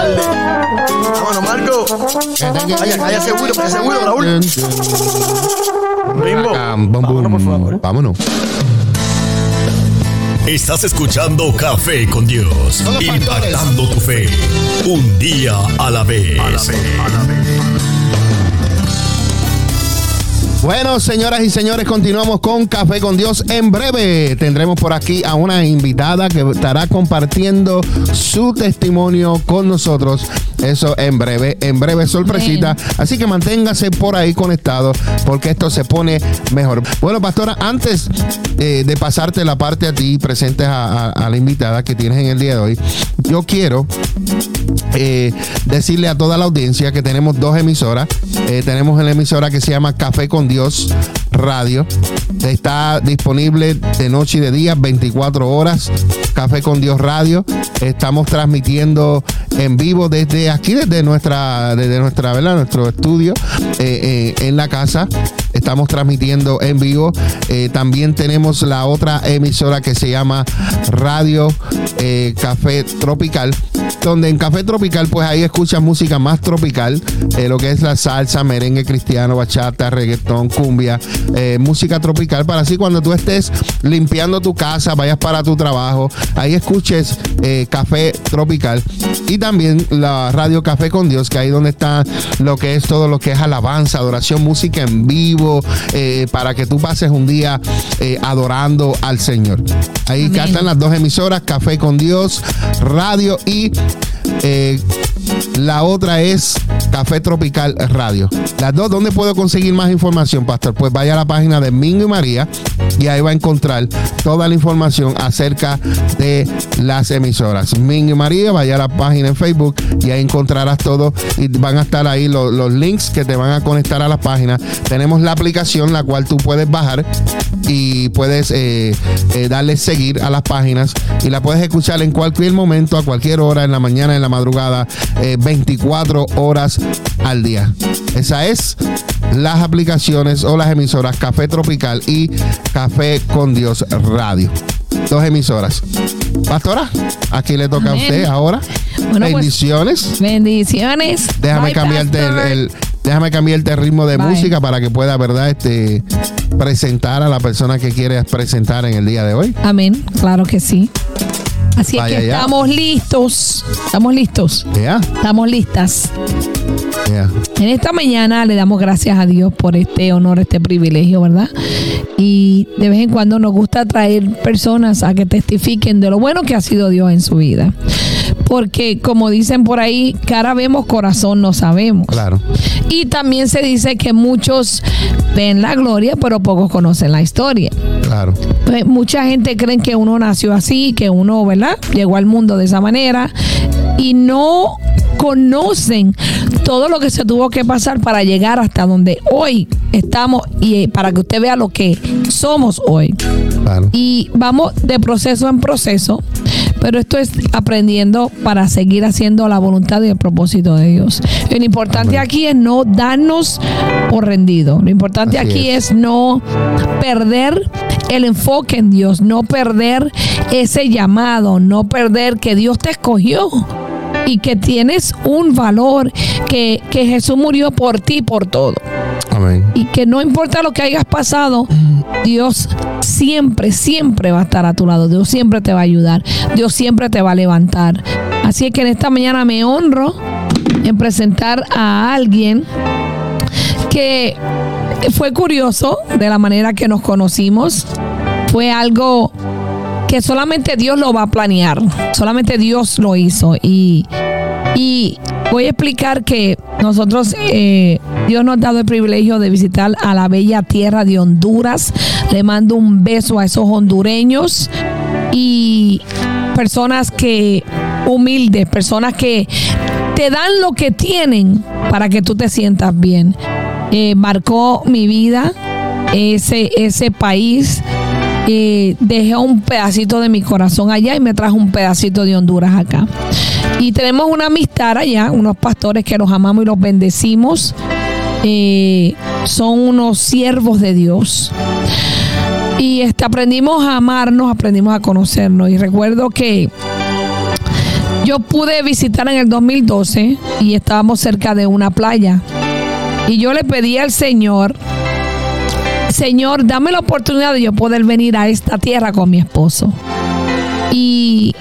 tarde. Vámonos, Marco. Vaya, vaya seguro, vaya seguro, Raúl. Bimbo. Vámonos, por favor. Vámonos. Estás escuchando Café con Dios, impactando tu fe, un día a la vez. Bueno, señoras y señores, continuamos con Café con Dios. En breve tendremos por aquí a una invitada que estará compartiendo su testimonio con nosotros. Eso en breve, en breve sorpresita. Así que manténgase por ahí conectado porque esto se pone mejor. Bueno, pastora, antes eh, de pasarte la parte a ti, presentes a, la invitada que tienes en el día de hoy, yo quiero eh, decirle a toda la audiencia que tenemos dos emisoras. Eh, tenemos la emisora que se llama Café con Dios Radio. Está disponible de noche y de día, 24 horas. Café con Dios Radio. Estamos transmitiendo en vivo desde aquí, desde nuestra, desde nuestra, ¿verdad? Nuestro estudio eh, eh, en la casa. Estamos transmitiendo en vivo. Eh, también tenemos la otra emisora que se llama Radio Café Tropical donde en Café Tropical, pues ahí escuchas música más tropical, lo que es la salsa, merengue cristiano, bachata, reggaetón, cumbia, música tropical, para así cuando tú estés limpiando tu casa, vayas para tu trabajo, ahí escuches Café Tropical y también la radio Café con Dios, que ahí donde está lo que es todo lo que es alabanza, adoración, música en vivo, para que tú pases un día acadorando al Señor. Ahí están las dos emisoras, Café con Dios, radio y eh, la otra es Café Tropical Radio. Las dos, ¿dónde puedo conseguir más información, Pastor? Pues vaya a la página de Mingo y María y ahí va a encontrar toda la información acerca de las emisoras. Mingo y María, vaya a la página en Facebook y ahí encontrarás todo y van a estar ahí los, links que te van a conectar a la página. Tenemos la aplicación la cual tú puedes bajar y puedes eh, eh, darle seguir a las páginas y la puedes escuchar en cualquier momento, a cualquier hora, en la mañana, en la madrugada, 24 eh, horas al día. Esa es las aplicaciones o las emisoras Café Tropical y Café con Dios Radio. Dos emisoras. Pastora, aquí le toca a usted ahora. Pues, bendiciones. bendiciones. Déjame cambiarte el, déjame cambiarte el ritmo de música para que pueda, ¿verdad? Este presentar a la persona que quieres presentar en el día de hoy. Amén. Claro que sí. Así es que estamos listos. Estamos listos. Estamos listas. En esta mañana le damos gracias a Dios por este honor, este privilegio, ¿verdad? Y de vez en cuando nos gusta traer personas a que testifiquen de lo bueno que ha sido Dios en su vida. Porque como dicen por ahí, cara vemos, corazón no sabemos. Claro. Y también se dice que muchos ven la gloria, pero pocos conocen la historia. Claro. Pues mucha gente cree que uno nació así, que uno, ¿verdad? Llegó al mundo de esa manera y no conocen todo lo que se tuvo que pasar para llegar hasta donde hoy estamos y para que usted vea lo que somos hoy. Y vamos de proceso en proceso, pero esto es aprendiendo para seguir haciendo la voluntad y el propósito de Dios. Lo importante aquí es no darnos por rendido. Lo importante aquí es no perder el enfoque en Dios, no perder ese llamado, no perder que Dios te escogió y que tienes un valor, que, Jesús murió por ti, por todo. Amén. Y que no importa lo que hayas pasado, Dios siempre, siempre va a estar a tu lado. Dios siempre te va a ayudar. Dios siempre te va a levantar. Así es que en esta mañana me honro en presentar a alguien que fue curioso de la manera que nos conocimos. Fue algo que solamente Dios lo va a planear, solamente Dios lo hizo. Y, y voy a explicar que nosotros, eh, Dios nos ha dado el privilegio de visitar a la bella tierra de Honduras. Le mando un beso a esos hondureños y personas que humildes, personas que te dan lo que tienen para que tú te sientas bien. Eh, marcó mi vida ese, ese país dejé un pedacito de mi corazón allá y me trajo un pedacito de Honduras acá. Y tenemos una amistad allá, unos pastores que los amamos y los bendecimos. Eh, son unos siervos de Dios. Y este, aprendimos a amarnos, aprendimos a conocernos. Y recuerdo que yo pude visitar en el 2012 y estábamos cerca de una playa. Y yo le pedí al Señor, Señor, dame la oportunidad de yo poder venir a esta tierra con mi esposo. Y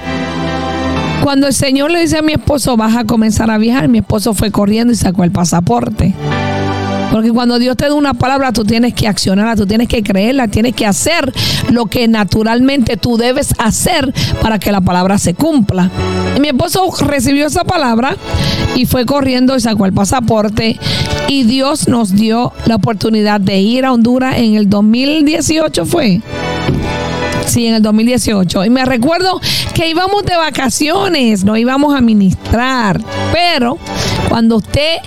cuando el Señor le dice a mi esposo, vas a comenzar a viajar, mi esposo fue corriendo y sacó el pasaporte. Porque cuando Dios te da una palabra, tú tienes que accionarla, tú tienes que creerla, tienes que hacer lo que naturalmente tú debes hacer para que la palabra se cumpla. Mi esposo recibió esa palabra y fue corriendo y sacó el pasaporte. Y Dios nos dio la oportunidad de ir a Honduras en el 2018 fue. Sí, en el 2018. Y me recuerdo que íbamos de vacaciones, no íbamos a ministrar. Pero cuando usted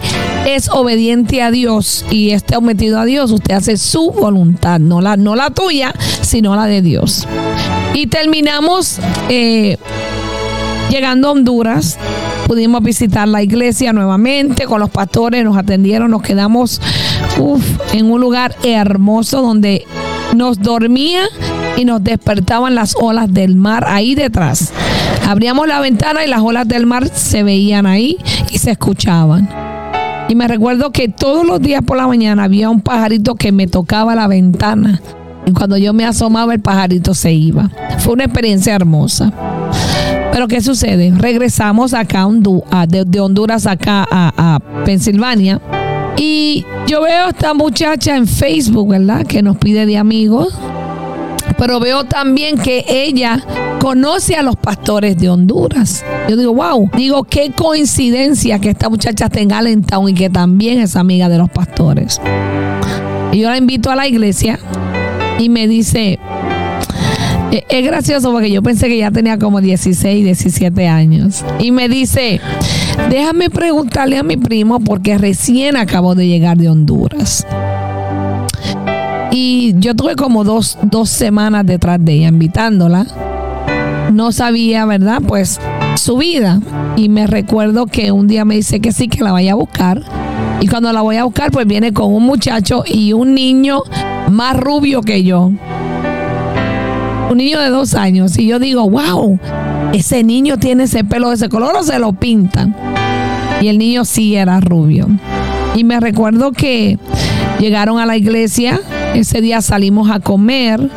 es obediente a Dios y esté sometido a Dios, usted hace su voluntad, no la, no la tuya, sino la de Dios. Y terminamos eh, llegando a Honduras. Pudimos visitar la iglesia nuevamente con los pastores, nos atendieron, nos quedamos en un lugar hermoso donde nos dormía y nos despertaban las olas del mar ahí detrás. Abríamos la ventana y las olas del mar se veían ahí y se escuchaban. Y me recuerdo que todos los días por la mañana había un pajarito que me tocaba la ventana. Y cuando yo me asomaba, el pajarito se iba. Fue una experiencia hermosa. Pero ¿qué sucede? Regresamos acá de, Honduras acá a, a Pensilvania. Y yo veo a esta muchacha en Facebook, ¿verdad? Que nos pide de amigos. Pero veo también que ella conoce a los pastores de Honduras. Yo digo, wow, digo, qué coincidencia que esta muchacha esté en Allentown y que también es amiga de los pastores. Y yo la invito a la iglesia y me dice, e-, es gracioso porque yo pensé que ya tenía como 16, 17 años. Y me dice, déjame preguntarle a mi primo porque recién acabó de llegar de Honduras. Y yo tuve como dos, dos semanas detrás de ella invitándola no sabía, ¿verdad? Pues su vida. Y me recuerdo que un día me dice que sí, que la vaya a buscar. Y cuando la voy a buscar, pues viene con un muchacho y un niño más rubio que yo. Un niño de dos años. Y yo digo, wow, ese niño tiene ese pelo de ese color o se lo pintan. Y el niño sí era rubio. Y me recuerdo que llegaron a la iglesia. Ese día salimos a comer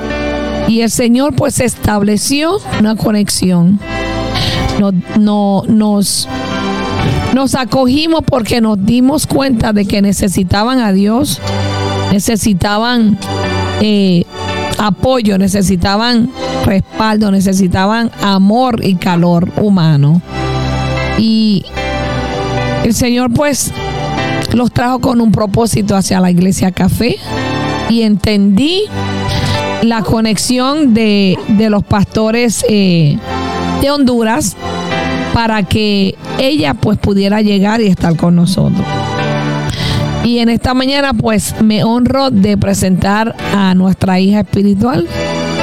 y el Señor pues estableció una conexión. No, nos, nos acogimos porque nos dimos cuenta de que necesitaban a Dios, necesitaban eh, apoyo, necesitaban respaldo, necesitaban amor y calor humano. Y el Señor pues los trajo con un propósito hacia la iglesia café y entendí la conexión de, los pastores eh, de Honduras para que ella pues pudiera llegar y estar con nosotros. Y en esta mañana pues me honro de presentar a nuestra hija espiritual,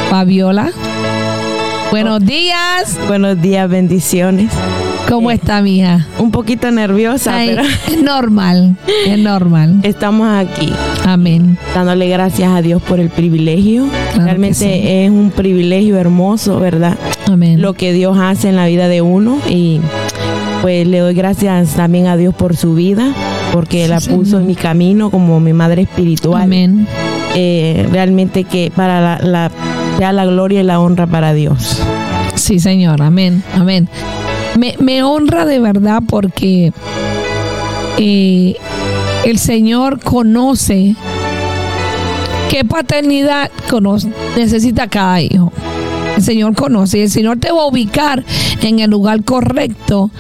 Fabiola. Buenos días. Buenos días, bendiciones. ¿Cómo Eh, está mi hija? Un poquito nerviosa, Ay, pero es normal, es normal. estamos aquí Amén. dándole gracias a Dios por el privilegio. Realmente sí. es un privilegio hermoso, ¿verdad? Amén. Lo que Dios hace en la vida de uno y pues le doy gracias también a Dios por su vida, porque Sí, la puso Señor. en mi camino como mi madre espiritual. Amén. Eh, realmente que para la, la, sea la gloria y la honra para Dios. Sí, Señor, amén, amén. Me, honra de verdad porque eh, el Señor conoce qué paternidad necesita cada hijo. El Señor conoce y el Señor te va a ubicar en el lugar correcto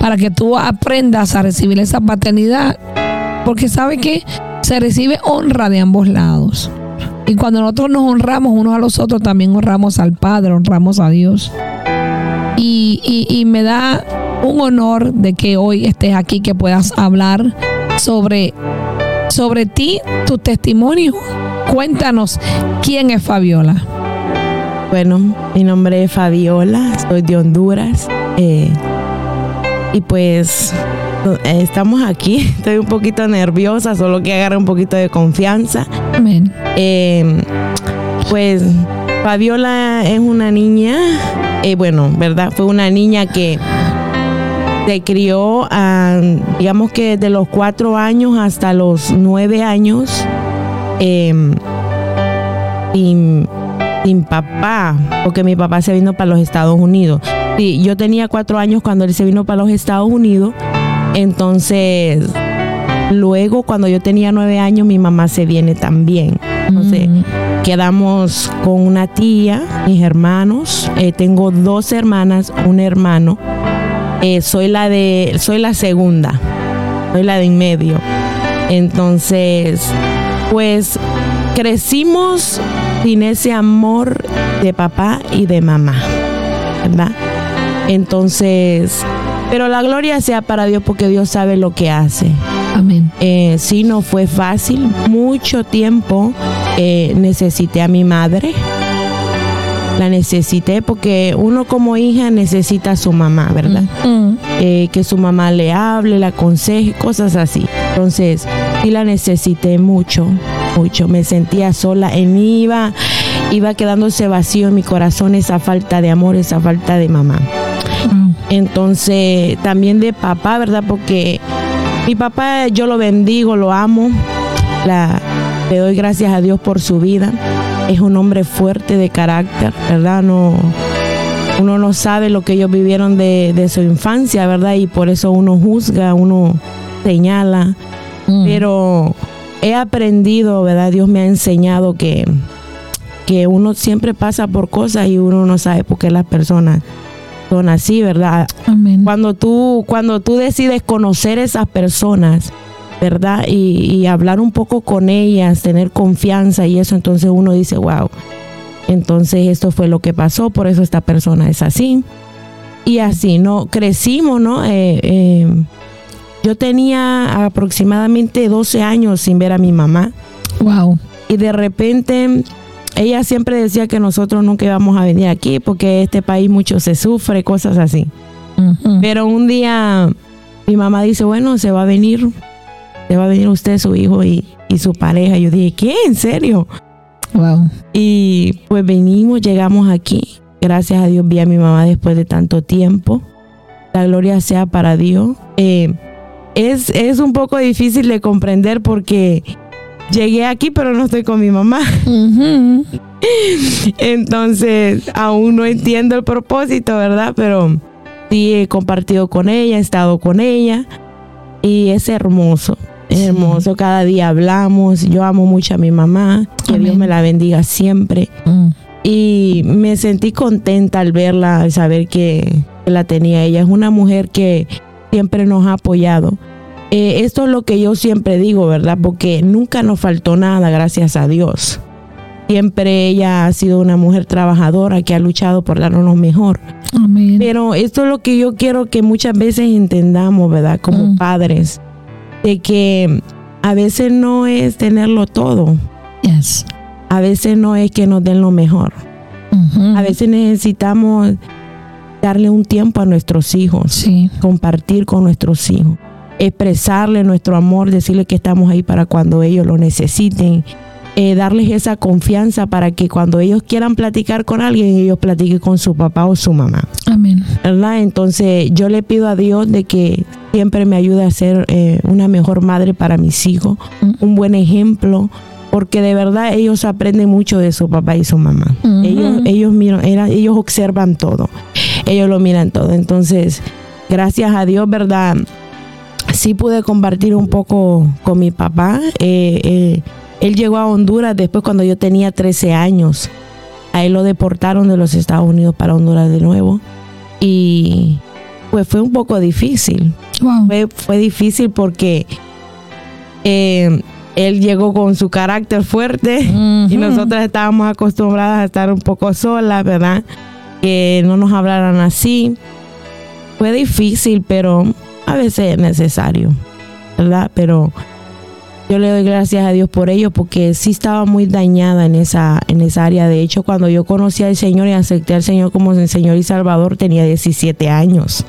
para que tú aprendas a recibir esa paternidad. Porque sabe que se recibe honra de ambos lados. Y cuando nosotros nos honramos unos a los otros, también honramos al Padre, honramos a Dios. Y, y- y me da un honor de que hoy estés aquí, que puedas hablar sobre, sobre ti, tu testimonio. Cuéntanos quién es Fabiola. Bueno, mi nombre es Fabiola, soy de Honduras. eh, y pues eh, estamos aquí. Estoy un poquito nerviosa, solo que agarre un poquito de confianza. Amén. Eh, pues Fabiola es una niña, eh, bueno, ¿verdad? Fue una niña que se crió, ah, digamos que de los cuatro años hasta los nueve años, em, sin, sin papá, porque mi papá se vino para los Estados Unidos. Sí, yo tenía cuatro años cuando él se vino para los Estados Unidos, entonces luego cuando yo tenía nueve años mi mamá se viene también. Mm. quedamos con una tía, mis hermanos, eh, tengo dos hermanas, un hermano. Eh, soy la de, soy la segunda, soy la de en medio. Entonces, pues crecimos sin ese amor de papá y de mamá, ¿verdad? Entonces, pero la gloria sea para Dios porque Dios sabe lo que hace. Amén. Eh, sí, no fue fácil. Mucho tiempo eh, necesité a mi madre. La necesité porque uno como hija necesita a su mamá, ¿verdad? Mm. Eh, que su mamá le hable, le aconseje, cosas así. Entonces, sí la necesité mucho, mucho. Me sentía sola. En mí iba, iba quedándose vacío en mi corazón esa falta de amor, esa falta de mamá. Wow. Entonces, también de papá, ¿verdad? Porque mi papá yo lo bendigo, lo amo. La, le doy gracias a Dios por su vida. Es un hombre fuerte de carácter, ¿verdad? No, uno no sabe lo que ellos vivieron de, de su infancia, ¿verdad? Y por eso uno juzga, uno señala. Mm. Pero he aprendido, ¿verdad? Dios me ha enseñado que, que uno siempre pasa por cosas y uno no sabe por qué las personas son así, ¿verdad? Amén. Cuando tú, cuando tú decides conocer esas personas, ¿verdad? Y, y hablar un poco con ellas, tener confianza y eso, entonces uno dice, wow, entonces esto fue lo que pasó, por eso esta persona es así. Y así, ¿no? Crecimos, ¿no? Eh, eh, yo tenía aproximadamente 12 años sin ver a mi mamá Wow. y de repente ella siempre decía que nosotros nunca íbamos a venir aquí porque este país mucho se sufre, cosas así. Pero un día mi mamá dice, bueno, se va a venir, se va a venir usted, su hijo y, y su pareja. Yo dije, ¿qué? ¿En serio? Wow. Y pues venimos, llegamos aquí. Gracias a Dios vi a mi mamá después de tanto tiempo. La gloria sea para Dios. Eh, es, es un poco difícil de comprender porque llegué aquí pero no estoy con mi mamá. Entonces, aún no entiendo el propósito, ¿verdad? Pero sí he compartido con ella, he estado con ella y es hermoso. Hermoso, cada día hablamos. Yo amo mucho a mi mamá, que Dios me la bendiga siempre. Mm. Y me sentí contenta al verla, al saber que, la tenía ella. Es una mujer que siempre nos ha apoyado. Eh, esto es lo que yo siempre digo, ¿verdad? Porque nunca nos faltó nada, gracias a Dios. Siempre ella ha sido una mujer trabajadora que ha luchado por darnos mejor. Amén. Pero esto es lo que yo quiero que muchas veces entendamos, ¿verdad? Como Mm. padres, de que a veces no es tenerlo todo, Yes. a veces no es que nos den lo mejor. Ujú. A veces necesitamos darle un tiempo a nuestros hijos, Sí. compartir con nuestros hijos, expresarle nuestro amor, decirle que estamos ahí para cuando ellos lo necesiten, eh, darles esa confianza para que cuando ellos quieran platicar con alguien, ellos platiquen con su papá o su mamá. Amén. ¿verdad? Entonces yo le pido a Dios de que siempre me ayude a ser eh, una mejor madre para mis hijos, Mm. un buen ejemplo, porque de verdad ellos aprenden mucho de su papá y su mamá. Ujú. Ellos, ellos miran, era- ellos observan todo, ellos lo miran todo. Entonces, gracias a Dios, ¿verdad? Sí pude compartir un poco con mi papá. Eh, eh, él llegó a Honduras después cuando yo tenía 13 años. A él lo deportaron de los Estados Unidos para Honduras de nuevo. Y pues fue un poco difícil. Wow. Fue, fue difícil porque eh, él llegó con su carácter fuerte y nosotras estábamos acostumbradas a estar un poco solas, ¿verdad? Que no nos hablaran así. Fue difícil, pero a veces es necesario, ¿verdad? Pero yo le doy gracias a Dios por ello porque sí estaba muy dañada en esa, en esa área. De hecho, cuando yo conocí al Señor y acepté al Señor como mi Señor y Salvador, tenía 17 años.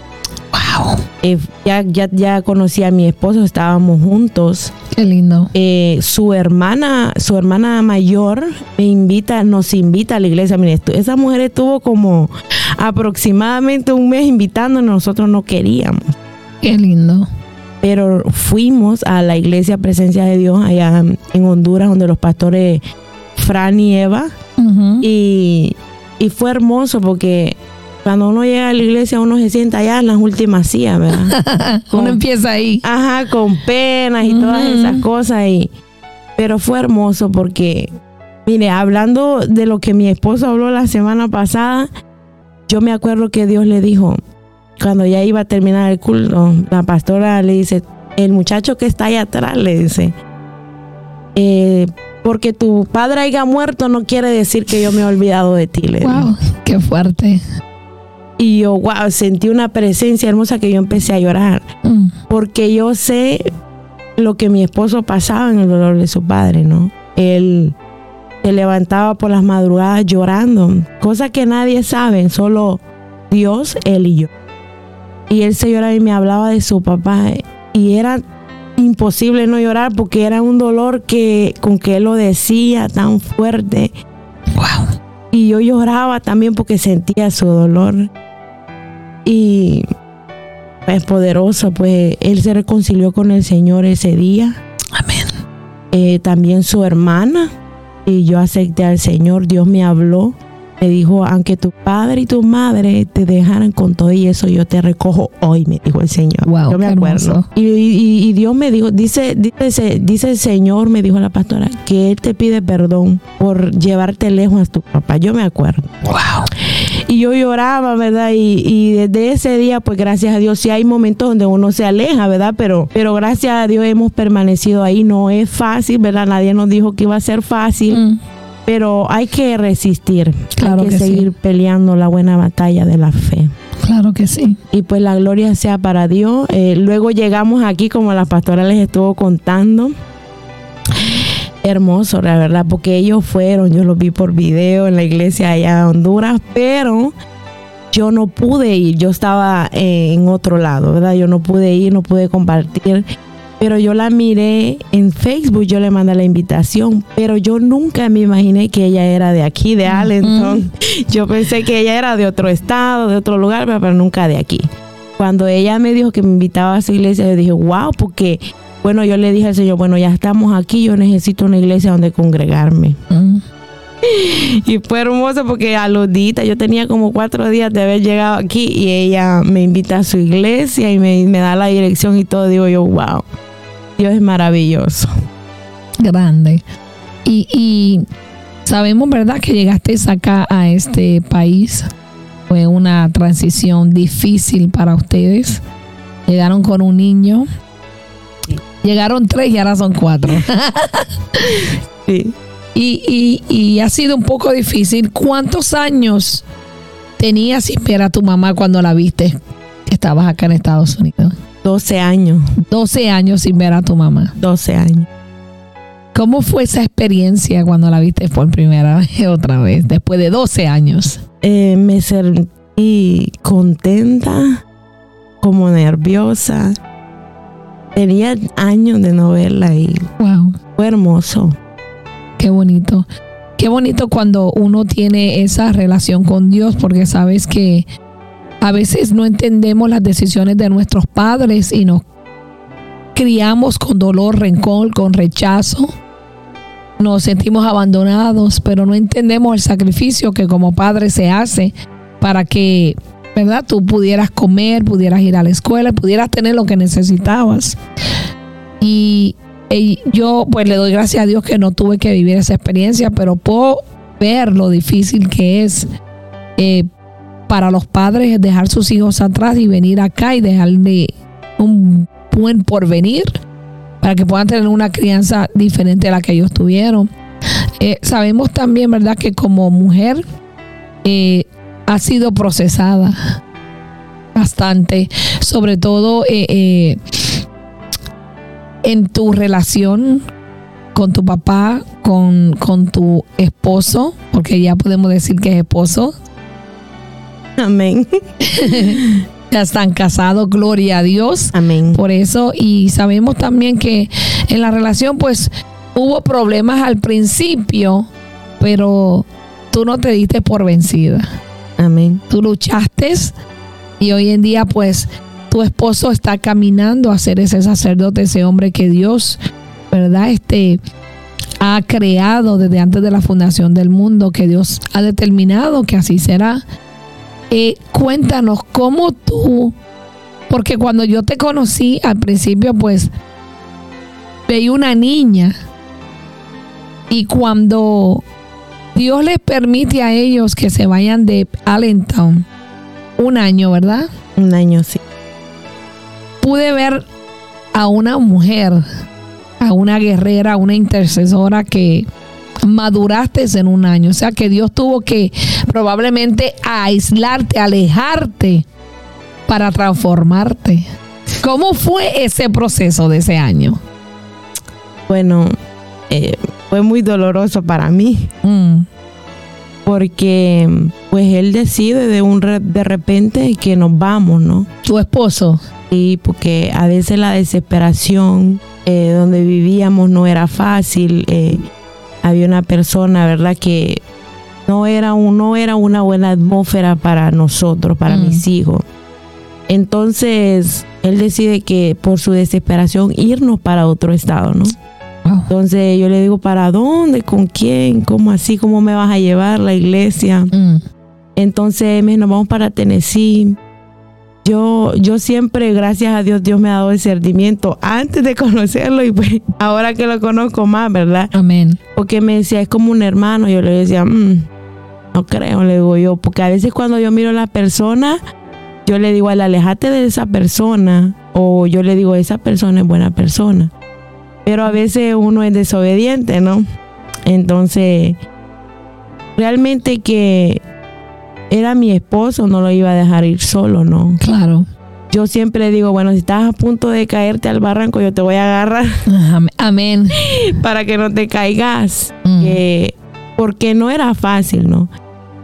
Wow. Eh, ya, ya, ya conocí a mi esposo, estábamos juntos. Qué lindo. Eh, su hermana, su hermana mayor me invita, nos invita a la iglesia. Mire, esa mujer estuvo como aproximadamente un mes invitándonos, nosotros no queríamos. Qué lindo. Pero fuimos a la iglesia Presencia de Dios allá en Honduras, donde los pastores Fran y Eva. Y, y fue hermoso porque cuando uno llega a la iglesia, uno se sienta allá en las últimas sillas, ¿verdad? Uno empieza ahí. Ajá, con penas y todas esas cosas. Y, pero fue hermoso porque, mire, hablando de lo que mi esposo habló la semana pasada, yo me acuerdo que Dios le dijo, cuando ya iba a terminar el culto, la pastora le dice, el muchacho que está ahí atrás, le dice, "Eh, porque tu padre haya muerto no quiere decir que yo me he olvidado de ti. Wow, qué fuerte. Y yo, wow, sentí una presencia hermosa que yo empecé a llorar Mm. porque yo sé lo que mi esposo pasaba en el dolor de su padre, ¿no? Él se levantaba por las madrugadas llorando, cosa que nadie sabe, solo Dios, él y yo. Y él se lloraba y me hablaba de su papá y era imposible no llorar porque era un dolor que con que él lo decía tan fuerte Wow. y yo lloraba también porque sentía su dolor. Y es poderoso, pues él se reconcilió con el Señor ese día. Amén. Eh, también su hermana. Y yo acepté al Señor, Dios me habló. Me dijo, aunque tu padre y tu madre te dejaran con todo y eso, yo te recojo hoy, me dijo el Señor. Wow, yo me acuerdo. hermoso. Y, y- y Dios me dijo, dice, dice, dice el Señor, me dijo la pastora, que Él te pide perdón por llevarte lejos a tu papá. Yo me acuerdo. Wow. Y yo lloraba, ¿verdad? Y, y desde ese día, pues gracias a Dios, sí hay momentos donde uno se aleja, ¿verdad? Pero, pero gracias a Dios hemos permanecido ahí. No es fácil, ¿verdad? Nadie nos dijo que iba a ser fácil, Mm. Pero hay que resistir. Claro hay que, que sí. seguir peleando la buena batalla de la fe. Claro que sí. Y pues la gloria sea para Dios. Eh, luego llegamos aquí, como la pastora les estuvo contando. Hermoso, la verdad, porque ellos fueron, yo los vi por video en la iglesia allá en Honduras, pero yo no pude ir, yo estaba eh, en otro lado, ¿verdad? Yo no pude ir, no pude compartir, pero yo la miré en Facebook, yo le mandé la invitación, pero yo nunca me imaginé que ella era de aquí, de Allenton. Yo pensé que ella era de otro estado, de otro lugar, pero, pero nunca de aquí. Cuando ella me dijo que me invitaba a su iglesia, yo dije, wow, porque, bueno, yo le dije al Señor, bueno, ya estamos aquí, yo necesito una iglesia donde congregarme. Mm. Y fue hermoso porque a los días, yo tenía como cuatro días de haber llegado aquí y ella me invita a su iglesia y me, me da la dirección y todo. Digo yo, wow, Dios es maravilloso. Grande. Y, y sabemos, ¿verdad?, que llegaste acá a este país. Fue una transición difícil para ustedes. Llegaron con un niño. Llegaron tres y ahora son cuatro. Sí. Y, y, y ha sido un poco difícil. ¿Cuántos años tenías sin ver a tu mamá cuando la viste? que Estabas acá en Estados Unidos. 12 años, 12 años sin ver a tu mamá. 12 años. ¿Cómo fue esa experiencia cuando la viste por primera vez otra vez, después de 12 años? Eh, me sentí contenta, como nerviosa. Tenía años de no verla y Wow, fue hermoso. qué bonito. Qué bonito cuando uno tiene esa relación con Dios, porque sabes que a veces no entendemos las decisiones de nuestros padres y nos criamos con dolor, rencor, con rechazo. Nos sentimos abandonados, pero no entendemos el sacrificio que como padre se hace para que, ¿verdad? Tú pudieras comer, pudieras ir a la escuela, pudieras tener lo que necesitabas. Y, yo pues le doy gracias a Dios que no tuve que vivir esa experiencia, pero puedo ver lo difícil que es eh, para los padres dejar sus hijos atrás y venir acá y dejarle un buen porvenir para que puedan tener una crianza diferente a la que ellos tuvieron. Eh, sabemos también, ¿verdad?, que como mujer eh, ha sido procesada bastante, sobre todo eh, en tu relación con tu papá, con, con tu esposo, porque ya podemos decir que es esposo, Amén. ya están casados, gloria a Dios Amén. por eso y sabemos también que en la relación pues hubo problemas al principio, pero tú no te diste por vencida. Amén. Tú luchaste y hoy en día pues tu esposo está caminando a ser ese sacerdote, ese hombre que Dios, ¿verdad? Este ha creado desde antes de la fundación del mundo, que Dios ha determinado que así será. Eh, cuéntanos cómo tú, porque cuando yo te conocí al principio, pues veía una niña y cuando Dios les permite a ellos que se vayan de Allentown, un año, ¿verdad? Un año sí. Pude ver a una mujer, a una guerrera, a una intercesora que maduraste en un año. O sea que Dios tuvo que probablemente aislarte, alejarte para transformarte. ¿Cómo fue ese proceso de ese año? Bueno, eh, fue muy doloroso para mí. Mm, Porque pues él decide de un re- de repente que nos vamos, ¿no? Tu esposo. Sí, porque a veces la desesperación eh, donde vivíamos no era fácil. eh, había una persona, ¿verdad? Que no era, un, no era una buena atmósfera para nosotros, para Mm. mis hijos. Entonces, él decide que por su desesperación irnos para otro estado, ¿no? Wow. Entonces yo le digo, ¿para dónde? ¿Con quién? ¿Cómo así? ¿Cómo me vas a llevar la iglesia? Mm, Entonces me nos vamos para Tennessee. Yo, yo siempre, gracias a Dios, Dios me ha dado discernimiento antes de conocerlo y pues ahora que lo conozco más, ¿verdad? Amén. Porque me decía, es como un hermano. Yo le decía, "Mm, no creo, le digo yo. Porque a veces cuando yo miro a la persona, yo le digo, al alejate de esa persona. O yo le digo, esa persona es buena persona. Pero a veces uno es desobediente, ¿no? Entonces, realmente que era mi esposo, no lo iba a dejar ir solo, ¿no? Claro. Yo siempre digo, bueno, si estás a punto de caerte al barranco, yo te voy a agarrar Am- Amén. para que no te caigas. Mm, Eh, porque no era fácil, ¿no?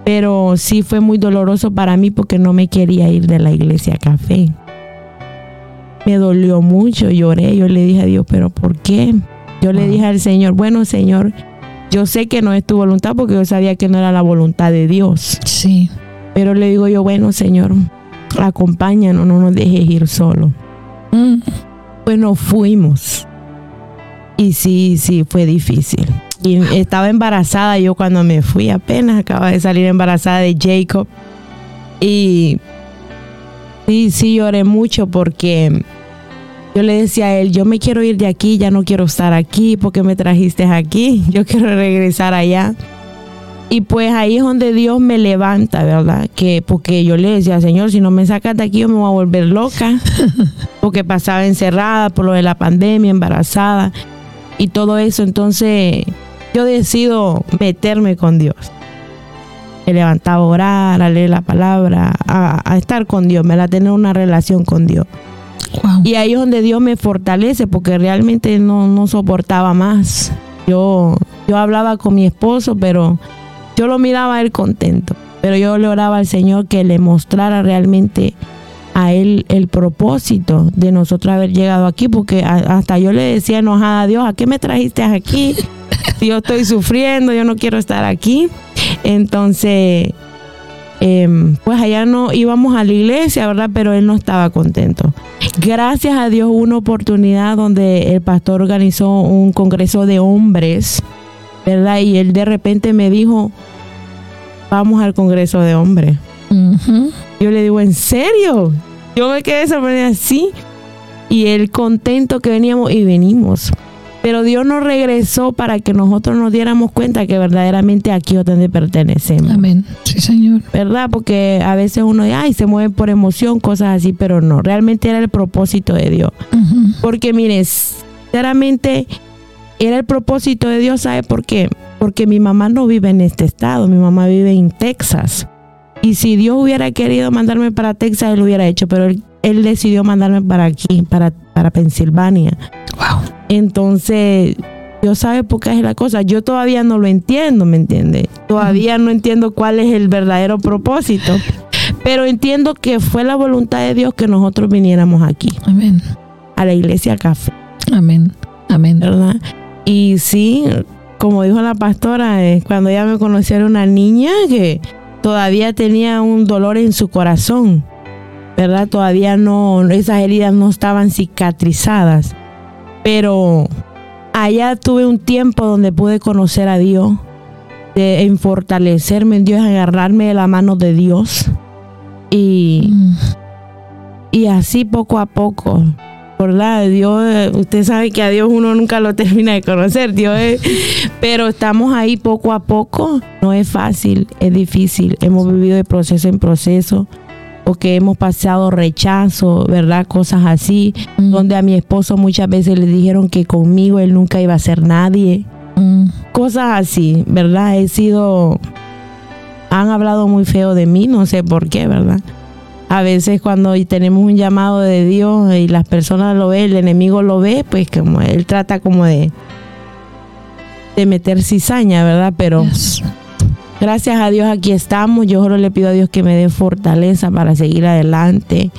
Pero sí fue muy doloroso para mí porque no me quería ir de la iglesia café. Me dolió mucho, lloré, yo le dije a Dios, pero ¿por qué? Yo le dije al Señor, bueno Señor, yo sé que no es tu voluntad porque yo sabía que no era la voluntad de Dios. Sí. Pero le digo yo, bueno Señor, acompáñanos, no nos dejes ir solo. Mm, Pues nos fuimos. Y sí, sí, fue difícil. Y estaba embarazada yo cuando me fui, apenas acaba de salir embarazada de Jacob. Y sí, sí lloré mucho porque yo le decía a él, yo me quiero ir de aquí, ya no quiero estar aquí, porque me trajiste aquí? Yo quiero regresar allá. Y pues ahí es donde Dios me levanta, ¿verdad? Que porque yo le decía, Señor, si no me sacas de aquí yo me voy a volver loca. porque pasaba encerrada por lo de la pandemia, embarazada y todo eso. Entonces yo decido meterme con Dios. Me levantaba a orar, a leer la palabra, a, a estar con Dios, me la tener una relación con Dios. Y ahí es donde Dios me fortalece porque realmente no, no soportaba más. Yo, yo hablaba con mi esposo, pero yo lo miraba a él contento. Pero yo le oraba al Señor que le mostrara realmente a él el propósito de nosotros haber llegado aquí, porque hasta yo le decía enojada a Dios, ¿a qué me trajiste aquí? Yo estoy sufriendo, yo no quiero estar aquí. Entonces, em, pues allá no íbamos a la iglesia, ¿verdad? Pero él no estaba contento. Gracias a Dios hubo una oportunidad donde el pastor organizó un congreso de hombres, ¿verdad? Y él de repente me dijo, vamos al congreso de hombres. Yo le digo, ¿en serio? Yo me quedé sorprendida, sí. Y él contento que veníamos y venimos. Pero Dios nos regresó para que nosotros nos diéramos cuenta que verdaderamente aquí es donde pertenecemos. Amén. Sí, Señor. ¿Verdad? Porque a veces uno dice, ay, se mueve por emoción, cosas así, pero no, realmente era el propósito de Dios. Porque mire, sinceramente era el propósito de Dios, ¿sabe por qué? Porque mi mamá no vive en este estado, mi mamá vive en Texas. Y si Dios hubiera querido mandarme para Texas, él lo hubiera hecho, pero él, él decidió mandarme para aquí, para, para Pensilvania. Wow. Entonces, Dios sabe por qué es la cosa. Yo todavía no lo entiendo, ¿me entiende? Todavía no entiendo cuál es el verdadero propósito. Pero entiendo que fue la voluntad de Dios que nosotros viniéramos aquí, Amén. a la iglesia café, Amén. Amén. ¿verdad? Y sí, como dijo la pastora, eh, cuando ella me conoció era una niña que todavía tenía un dolor en su corazón. ¿verdad? Todavía no, esas heridas no estaban cicatrizadas, pero allá tuve un tiempo donde pude conocer a Dios, de, en fortalecerme en Dios, agarrarme de la mano de Dios y, y así poco a poco. ¿Verdad? Dios, usted sabe que a Dios uno nunca lo termina de conocer, Dios es- pero estamos ahí poco a poco. No es fácil, es difícil. Hemos vivido de proceso en proceso, porque hemos pasado rechazo, ¿verdad? Cosas así, Mm. donde a mi esposo muchas veces le dijeron que conmigo él nunca iba a ser nadie. Mm. Cosas así, ¿verdad? He sido... Han hablado muy feo de mí, no sé por qué, ¿verdad? A veces cuando tenemos un llamado de Dios y las personas lo ven, el enemigo lo ve, pues como él trata como de, de meter cizaña, ¿verdad? Pero Yes. Gracias a Dios aquí estamos. Yo solo le pido a Dios que me dé fortaleza para seguir adelante.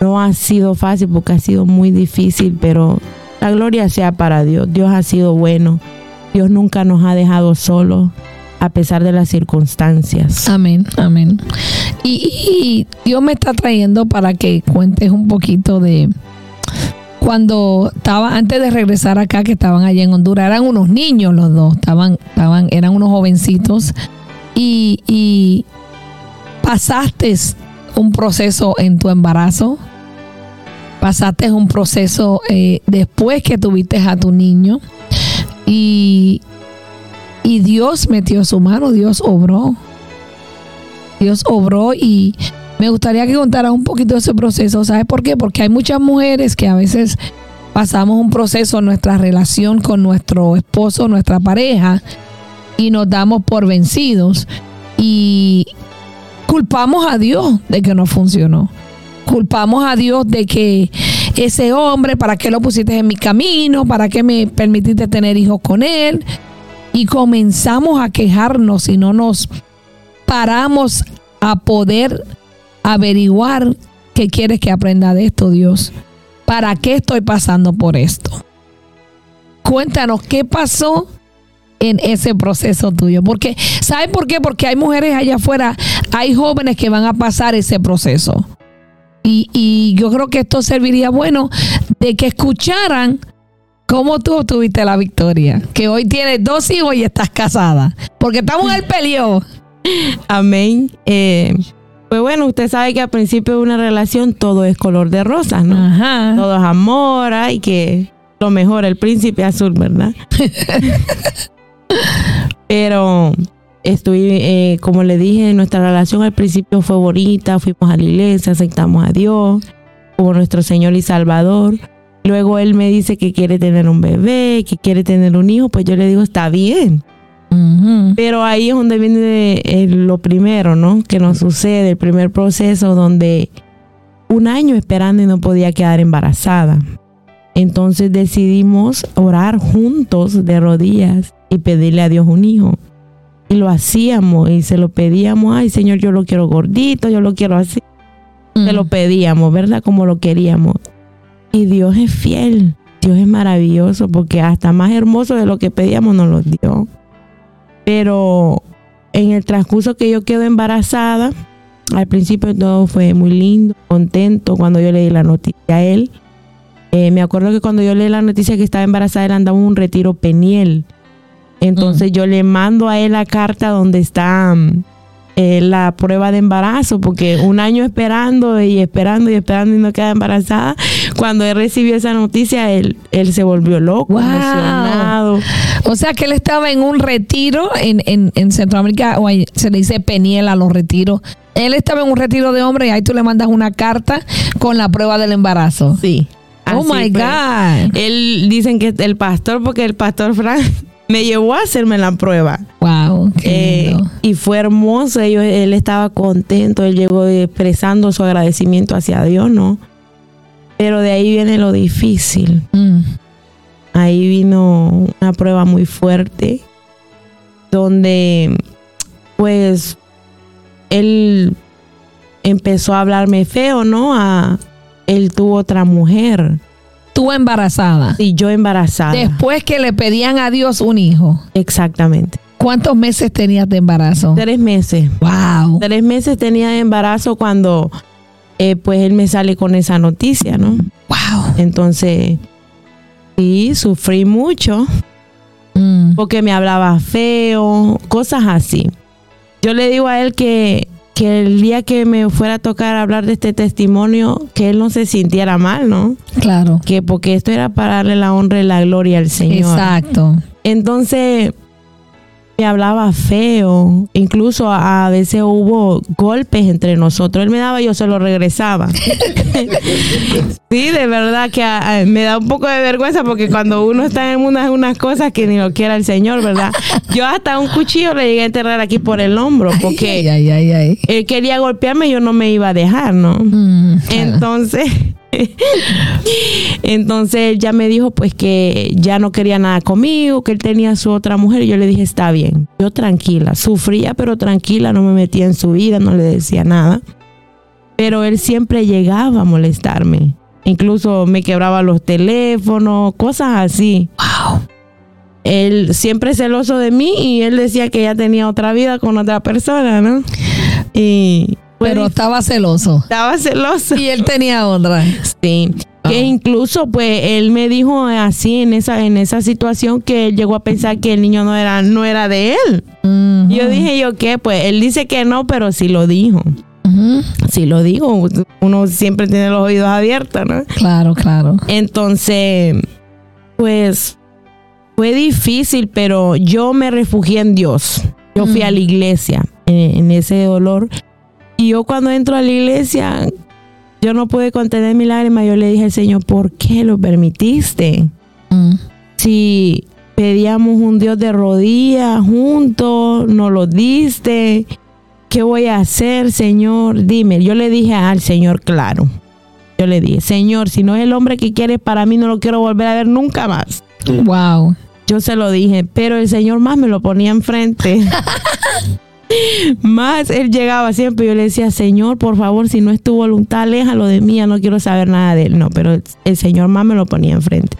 No ha sido fácil porque ha sido muy difícil, pero la gloria sea para Dios. Dios ha sido bueno. Dios nunca nos ha dejado solos a pesar de las circunstancias. Amén, amén. Y, Dios me está trayendo para que cuentes un poquito de cuando estaba antes de regresar acá que estaban allá en Honduras eran unos niños los dos estaban estaban eran unos jovencitos y, pasaste un proceso en tu embarazo pasaste un proceso eh, después que tuviste a tu niño y y Dios metió su mano, Dios obró. Dios obró y me gustaría que contaras un poquito de ese proceso. ¿Sabes por qué? Porque hay muchas mujeres que a veces pasamos un proceso en nuestra relación con nuestro esposo, nuestra pareja, y nos damos por vencidos y culpamos a Dios de que no funcionó. Culpamos a Dios de que ese hombre, ¿para qué lo pusiste en mi camino? ¿Para qué me permitiste tener hijos con él? y comenzamos a quejarnos y no nos paramos a poder averiguar qué quieres que aprenda de esto, Dios. ¿Para qué estoy pasando por esto? Cuéntanos qué pasó en ese proceso tuyo. Porque, ¿sabes por qué? Porque hay mujeres allá afuera, hay jóvenes que van a pasar ese proceso. Y, y yo creo que esto serviría bueno de que escucharan cómo tú obtuviste la victoria. Que hoy tienes dos hijos y estás casada. Porque estamos en el peleo. Amén. Eh, pues bueno, usted sabe que al principio de una relación todo es color de rosas, ¿no? Ajá. Todo es amor, ay, que lo mejor, el príncipe azul, ¿verdad? Pero estoy, eh, como le dije, nuestra relación al principio fue bonita, fuimos a la iglesia, aceptamos a Dios como nuestro Señor y Salvador. Luego él me dice que quiere tener un bebé, que quiere tener un hijo, pues yo le digo, está bien. Pero ahí es donde viene eh, lo primero, ¿no? Que nos sucede, el primer proceso donde un año esperando y no podía quedar embarazada. Entonces decidimos orar juntos de rodillas y pedirle a Dios un hijo. Y lo hacíamos y se lo pedíamos, ay Señor, yo lo quiero gordito, yo lo quiero así. Se lo pedíamos, ¿verdad? Como lo queríamos. Y Dios es fiel, Dios es maravilloso porque hasta más hermoso de lo que pedíamos nos lo dio. Pero en el transcurso que yo quedo embarazada, al principio todo fue muy lindo, contento cuando yo le di la noticia a él. Eh, me acuerdo que cuando yo leí la noticia que estaba embarazada, él andaba en un retiro peniel. Entonces yo le mando a él la carta donde está mm, eh, la prueba de embarazo, porque un año esperando y esperando y esperando y no queda embarazada. Cuando él recibió esa noticia, él, él se volvió loco, Wow. emocionado. O sea que él estaba en un retiro en, en, en Centroamérica, o ahí se le dice peniel a los retiros. Él estaba en un retiro de hombre y ahí tú le mandas una carta con la prueba del embarazo. Sí. Oh my fue. God. Él dicen que el pastor, porque el pastor Frank me llevó a hacerme la prueba. Wow. Qué Eh, lindo. y fue hermoso, ellos- él estaba contento, él llegó expresando su agradecimiento hacia Dios, ¿no? Pero de ahí viene lo difícil. Mm. Ahí vino una prueba muy fuerte, donde pues él empezó a hablarme feo, ¿no? A, él tuvo otra mujer Tú embarazada. y yo embarazada. Después que le pedían a Dios un hijo. Exactamente. ¿Cuántos meses tenías de embarazo? Tres meses. Wow. Tres meses tenía de embarazo cuando eh, pues él me sale con esa noticia, ¿no? Wow. Entonces, sí, sufrí mucho Mm. porque me hablaba feo, cosas así. Yo le digo a él que, que el día que me fuera a tocar hablar de este testimonio, que él no se sintiera mal, ¿no? Claro. Que porque esto era para darle la honra y la gloria al Señor. Exacto. Entonces me hablaba feo, incluso a, a veces hubo golpes entre nosotros. Él me daba, yo se lo regresaba. sí, de verdad que a- a- me da un poco de vergüenza porque cuando uno está en unas, unas cosas que ni lo quiera el Señor, ¿verdad? Yo hasta un cuchillo le llegué a enterrar aquí por el hombro porque ay, ay, ay. él quería golpearme, yo no me iba a dejar, ¿no? Mm, claro. Entonces, entonces ya me dijo pues que ya no quería nada conmigo, que él tenía su otra mujer. Y yo le dije, está bien, yo tranquila, sufría pero tranquila, no me metía en su vida, no le decía nada. Pero él siempre llegaba a molestarme. Incluso me quebraba los teléfonos, cosas así. Wow. Él siempre celoso de mí y él decía que ya tenía otra vida con otra persona, ¿no? Y Pero dif- estaba celoso. estaba celoso. Y él tenía otra. Sí. Que Oh. incluso pues él me dijo así en esa en esa situación que él llegó a pensar que el niño no era no era de él. Yo dije yo qué, pues él dice que no, pero sí lo dijo. ujú. Sí lo digo, uno siempre tiene los oídos abiertos, ¿no? Claro, claro. Entonces, pues fue difícil, pero yo me refugié en Dios. Yo fui a la iglesia en, en ese dolor. Y yo cuando entro a la iglesia, yo no pude contener mi lágrima. Yo le dije al Señor, ¿por qué lo permitiste? Mm. Si pedíamos un Dios de rodillas juntos, no lo diste. ¿Qué voy a hacer, Señor? Dime. Yo le dije al Señor, claro. Yo le dije, Señor, si no es el hombre que quieres para mí, no lo quiero volver a ver nunca más. Wow. Yo se lo dije, pero el Señor más me lo ponía enfrente. más él llegaba siempre. Yo le decía, Señor, por favor, si no es tu voluntad, aléjalo de mí, ya no quiero saber nada de él. No, pero el, el Señor más me lo ponía enfrente.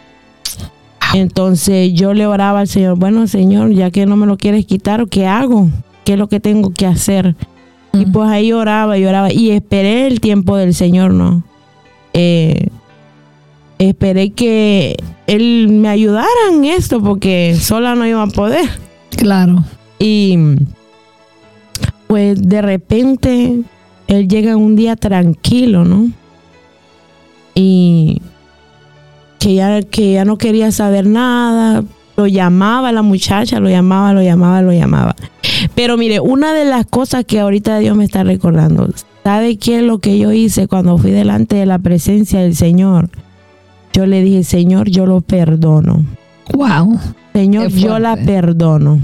Entonces yo le oraba al Señor, bueno, Señor, ya que no me lo quieres quitar, ¿qué hago? ¿Qué es lo que tengo que hacer? Y pues ahí oraba y oraba y esperé el tiempo del Señor, ¿no? Eh, esperé que Él me ayudara en esto porque sola no iba a poder. Claro. Y pues de repente Él llega un día tranquilo, ¿no? Y que ya, que ya no quería saber nada. Lo llamaba la muchacha, lo llamaba, lo llamaba, lo llamaba. Pero mire, una de las cosas que ahorita Dios me está recordando, ¿sabe qué es lo que yo hice cuando fui delante de la presencia del Señor? Yo le dije, Señor, yo lo perdono. Wow. Señor, yo la perdono.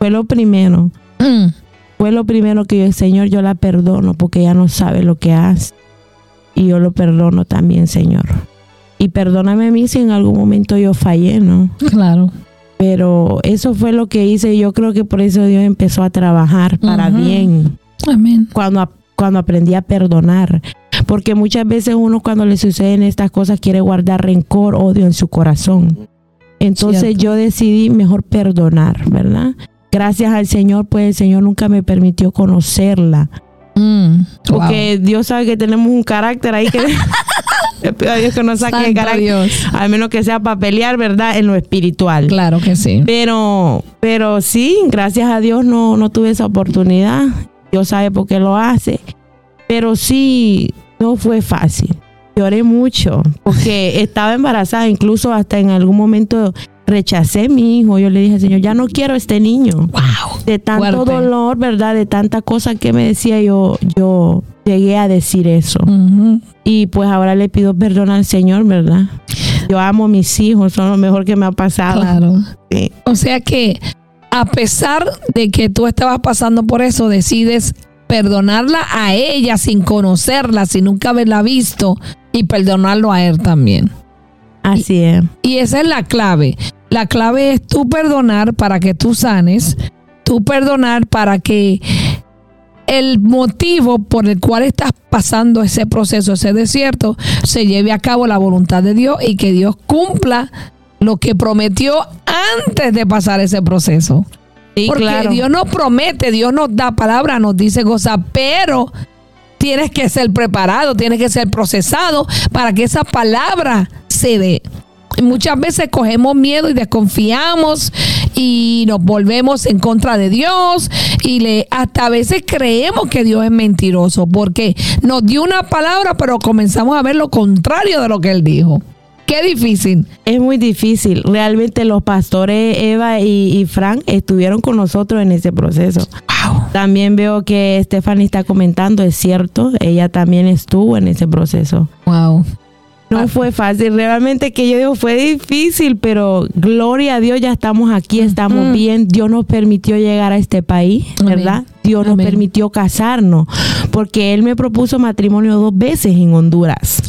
Fue lo primero. Fue lo primero que yo, Señor, yo la perdono porque ella no sabe lo que hace. Y yo lo perdono también, Señor. Y perdóname a mí si en algún momento yo fallé, ¿no? Claro. Pero eso fue lo que hice. y Yo creo que por eso Dios empezó a trabajar para bien Amén. cuando, cuando aprendí a perdonar. Porque muchas veces uno cuando le suceden estas cosas quiere guardar rencor, odio en su corazón. Entonces Cierto. yo decidí mejor perdonar, ¿verdad? Gracias al Señor, pues el Señor nunca me permitió conocerla. Mm. Porque Dios sabe que tenemos un carácter ahí que... Le pido a Dios que no saque el carácter. Dios. Al menos que sea para pelear, ¿verdad? En lo espiritual. Claro que sí. Pero, pero sí, gracias a Dios no, no tuve esa oportunidad. Dios sabe por qué lo hace. Pero sí, no fue fácil. Lloré mucho porque estaba embarazada. Incluso hasta en algún momento rechacé a mi hijo. Yo le dije, Señor, ya no quiero a este niño. Wow. De tanto Fuerte. dolor, ¿verdad? De tanta cosa que me decía yo, yo llegué a decir eso. Y pues ahora le pido perdón al Señor, ¿verdad? Yo amo a mis hijos, son lo mejor que me ha pasado. Claro. Sí. O sea que a pesar de que tú estabas pasando por eso, decides perdonarla a ella sin conocerla, sin nunca haberla visto y perdonarlo a él también. Así es. Y esa es la clave. La clave es tú perdonar para que tú sanes, tú perdonar para que el motivo por el cual estás pasando ese proceso, ese desierto, se lleve a cabo la voluntad de Dios y que Dios cumpla lo que prometió antes de pasar ese proceso. Sí, Porque claro. Dios nos promete, Dios nos da palabra, nos dice cosas, pero tienes que ser preparado, tienes que ser procesado para que esa palabra se dé. Y Muchas veces cogemos miedo y desconfiamos y nos volvemos en contra de Dios y le hasta a veces creemos que Dios es mentiroso porque nos dio una palabra pero comenzamos a ver lo contrario de lo que él dijo. Qué difícil. Es muy difícil. Realmente los pastores Eva y, y Frank estuvieron con nosotros en ese proceso. También veo que Stephanie está comentando, es cierto, ella también estuvo en ese proceso. Wow. No fue fácil, realmente que yo digo fue difícil, pero gloria a Dios ya estamos aquí, estamos bien. Dios nos permitió llegar a este país, Amén. ¿verdad? Dios nos permitió casarnos, porque Él me propuso matrimonio dos veces en Honduras,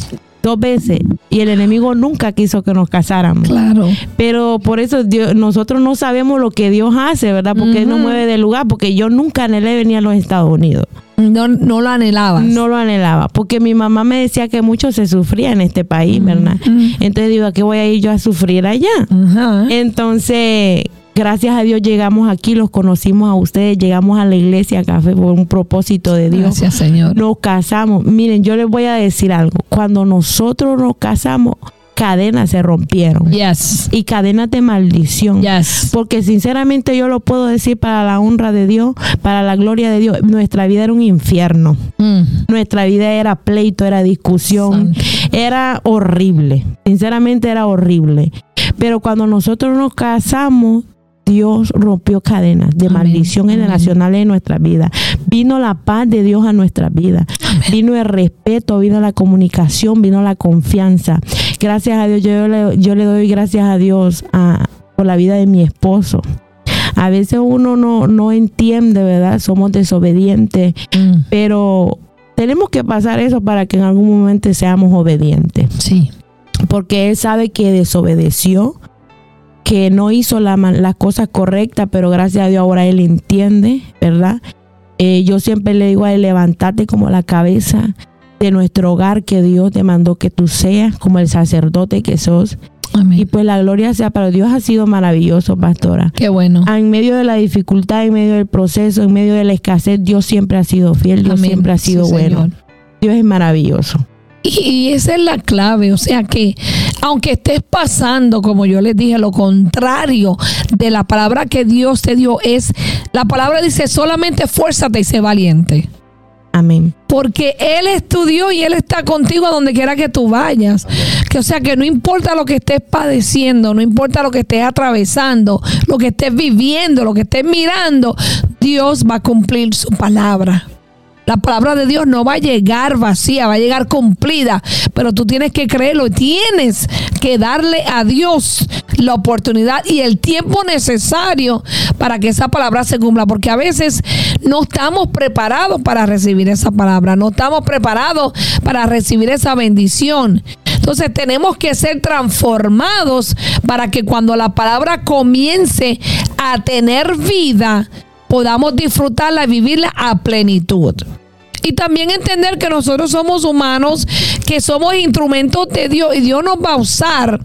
dos veces, y el enemigo nunca quiso que nos casáramos. Claro. Pero por eso Dios- nosotros no sabemos lo que Dios hace, ¿verdad? Porque Él nos mueve del lugar, porque yo nunca anhelé venir a los Estados Unidos. No, no lo anhelabas. No lo anhelaba, porque mi mamá me decía que mucho se sufría en este país, ¿verdad? Entonces digo, ¿a qué voy a ir yo a sufrir allá? Entonces, gracias a Dios llegamos aquí, los conocimos a ustedes, llegamos a la iglesia Café por un propósito de Dios. Gracias, Señor. Nos casamos. Miren, yo les voy a decir algo. Cuando nosotros nos casamos, cadenas se rompieron. Yes. Y cadenas de maldición. Yes. Porque sinceramente yo lo puedo decir para la honra de Dios, para la gloria de Dios. Nuestra vida era un infierno. Mm. Nuestra vida era pleito, era discusión, Santo. era horrible. Sinceramente era horrible. Pero cuando nosotros nos casamos, Dios rompió cadenas de Amén. maldición generacional en nuestra vida. Vino la paz de Dios a nuestra vida. Vino el respeto, vino la comunicación, vino la confianza. Gracias a Dios, yo le, yo le doy gracias a Dios a- por la vida de mi esposo. A veces uno no, no entiende, ¿verdad? Somos desobedientes, Mm. pero tenemos que pasar eso para que en algún momento seamos obedientes. Sí. Porque él sabe que desobedeció, que no hizo la, las cosas correctas, pero gracias a Dios ahora él entiende, ¿verdad? Eh, yo siempre le digo a él, levántate como la cabeza de nuestro hogar que Dios te mandó que tú seas, como el sacerdote que sos. Y pues la gloria sea para Dios. Ha sido maravilloso, pastora. Qué bueno. En medio de la dificultad, en medio del proceso, en medio de la escasez, Dios siempre ha sido fiel, Dios Amén. siempre ha Sí, sido bueno. Señor. Dios es maravilloso. Y, esa es la clave, o sea que aunque estés pasando, como yo les dije, lo contrario de la palabra que Dios te dio es, la palabra dice solamente esfuérzate y sé valiente. Amén. Porque Él estudió y Él está contigo a donde quiera que tú vayas. Que, o sea que no importa lo que estés padeciendo, no importa lo que estés atravesando, lo que estés viviendo, lo que estés mirando, Dios va a cumplir su palabra. La palabra de Dios no va a llegar vacía, va a llegar cumplida, pero tú tienes que creerlo, tienes que darle a Dios la oportunidad y el tiempo necesario para que esa palabra se cumpla, porque a veces no estamos preparados para recibir esa palabra, no estamos preparados para recibir esa bendición. Entonces tenemos que ser transformados para que cuando la palabra comience a tener vida, podamos disfrutarla vivirla a plenitud. Y también entender que nosotros somos humanos, que somos instrumentos de Dios y Dios nos va a usar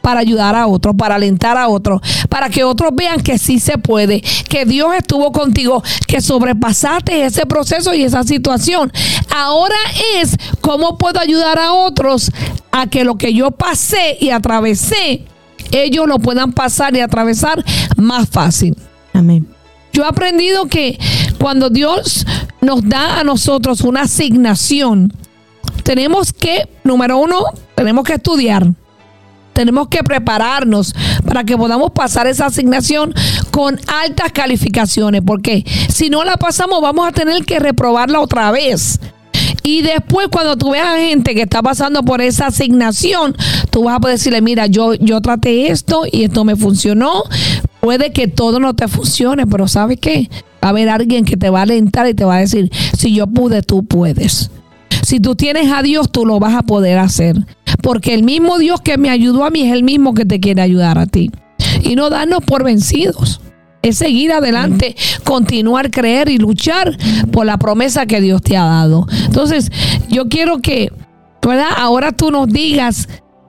para ayudar a otros, para alentar a otros, para que otros vean que sí se puede, que Dios estuvo contigo, que sobrepasaste ese proceso y esa situación. Ahora es cómo puedo ayudar a otros a que lo que yo pasé y atravesé, ellos lo puedan pasar y atravesar más fácil. Amén. Yo he aprendido que cuando Dios nos da a nosotros una asignación, tenemos que, número uno, tenemos que estudiar. Tenemos que prepararnos para que podamos pasar esa asignación con altas calificaciones, porque si no la pasamos vamos a tener que reprobarla otra vez. Y después cuando tú veas a gente que está pasando por esa asignación, tú vas a poder decirle, mira, yo, yo traté esto y esto me funcionó. Puede que todo no te funcione, pero ¿sabes qué? Va a haber alguien que te va a alentar y te va a decir, si yo pude, tú puedes. Si tú tienes a Dios, tú lo vas a poder hacer. Porque el mismo Dios que me ayudó a mí es el mismo que te quiere ayudar a ti. Y no darnos por vencidos. Es seguir adelante, continuar, creer y luchar por la promesa que Dios te ha dado. Entonces, yo quiero que, ¿verdad? Ahora tú nos digas